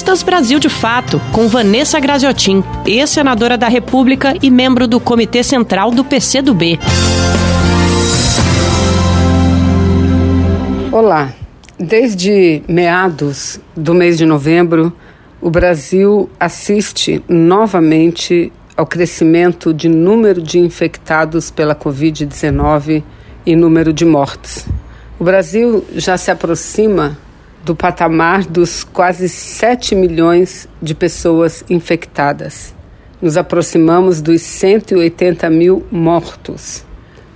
Entrevistas Brasil de Fato, com Vanessa Graziotin, ex-senadora da República e membro do Comitê Central do PCdoB. Olá. Desde meados do mês de novembro, o Brasil assiste novamente ao crescimento de número de infectados pela Covid-19 e número de mortes. O Brasil já se aproxima do patamar dos quase 7 milhões de pessoas infectadas. Nos aproximamos dos 180 mil mortos.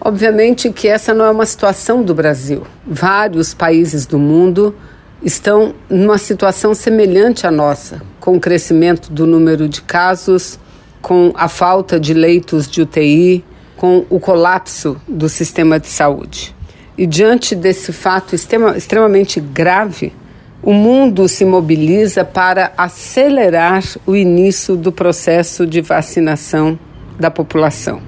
Obviamente que essa não é uma situação do Brasil. Vários países do mundo estão numa situação semelhante à nossa, com o crescimento do número de casos, com a falta de leitos de UTI, com o colapso do sistema de saúde. E diante desse fato extrema, extremamente grave, o mundo se mobiliza para acelerar o início do processo de vacinação da população.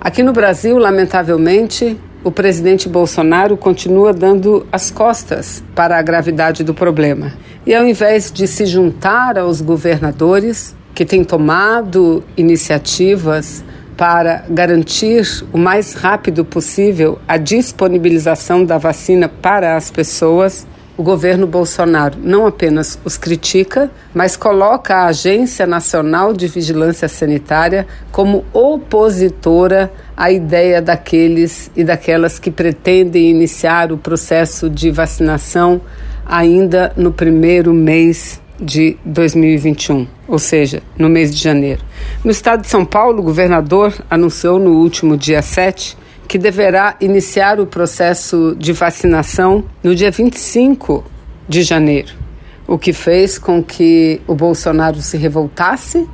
Aqui no Brasil, lamentavelmente, o presidente Bolsonaro continua dando as costas para a gravidade do problema. E ao invés de se juntar aos governadores que têm tomado iniciativas para garantir o mais rápido possível a disponibilização da vacina para as pessoas, o governo Bolsonaro não apenas os critica, mas coloca a Agência Nacional de Vigilância Sanitária como opositora à ideia daqueles e daquelas que pretendem iniciar o processo de vacinação ainda no primeiro mês de 2021, ou seja, no mês de janeiro. No estado de São Paulo, o governador anunciou no último dia 7 que deverá iniciar o processo de vacinação no dia 25 de janeiro, o que fez com que o Bolsonaro se revoltasse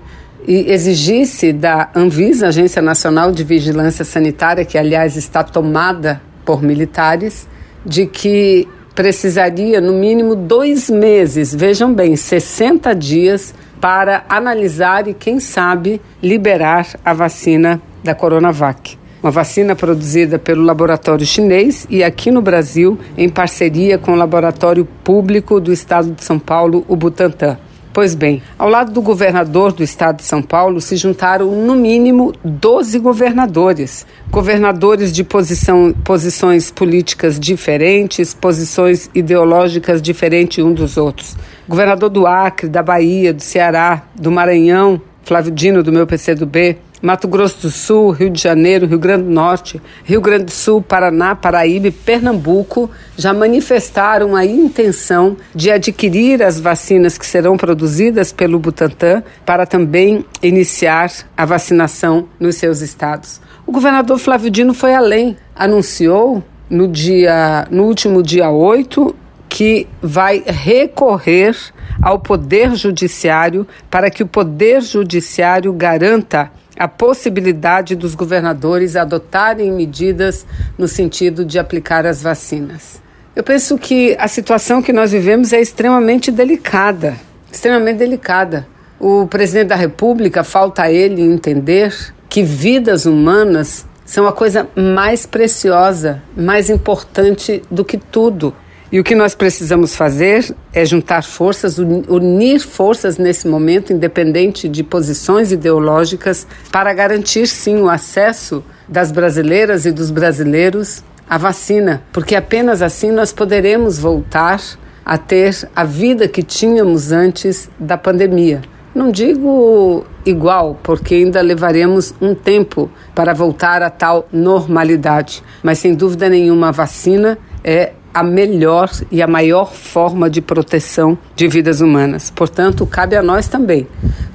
e exigisse da Anvisa, Agência Nacional de Vigilância Sanitária, que aliás está tomada por militares, de que precisaria no mínimo dois meses, vejam bem, 60 dias para analisar e, quem sabe, liberar a vacina da Coronavac. Uma vacina produzida pelo laboratório chinês e aqui no Brasil, em parceria com o laboratório público do estado de São Paulo, o Butantan. Pois bem, ao lado do governador do estado de São Paulo se juntaram no mínimo 12 governadores. Governadores de posição, posições políticas diferentes, posições ideológicas diferentes um dos outros. Governador do Acre, da Bahia, do Ceará, do Maranhão, Flávio Dino, do meu PCdoB, Mato Grosso do Sul, Rio de Janeiro, Rio Grande do Norte, Rio Grande do Sul, Paraná, Paraíba e Pernambuco já manifestaram a intenção de adquirir as vacinas que serão produzidas pelo Butantan para também iniciar a vacinação nos seus estados. O governador Flávio Dino foi além, anunciou no dia no último dia 8 que vai recorrer ao Poder Judiciário para que o Poder Judiciário garanta a possibilidade dos governadores adotarem medidas no sentido de aplicar as vacinas. Eu penso que a situação que nós vivemos é extremamente delicada, extremamente delicada. O presidente da República falta a ele entender que vidas humanas são a coisa mais preciosa, mais importante do que tudo. E o que nós precisamos fazer é juntar forças, unir forças nesse momento, independente de posições ideológicas, para garantir sim o acesso das brasileiras e dos brasileiros à vacina, porque apenas assim nós poderemos voltar a ter a vida que tínhamos antes da pandemia. Não digo igual, porque ainda levaremos um tempo para voltar a tal normalidade, mas sem dúvida nenhuma a vacina é a melhor e a maior forma de proteção de vidas humanas. Portanto, cabe a nós também,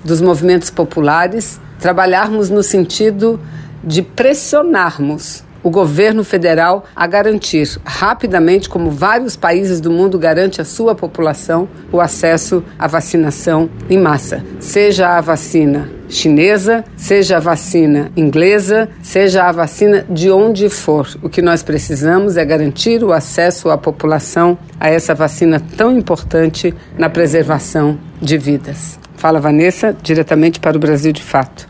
dos movimentos populares, trabalharmos no sentido de pressionarmos o governo federal a garantir rapidamente, como vários países do mundo garantem a sua população, o acesso à vacinação em massa, seja a vacina chinesa, seja a vacina inglesa, seja a vacina de onde for. O que nós precisamos é garantir o acesso à população a essa vacina tão importante na preservação de vidas. Fala Vanessa, diretamente para o Brasil de Fato.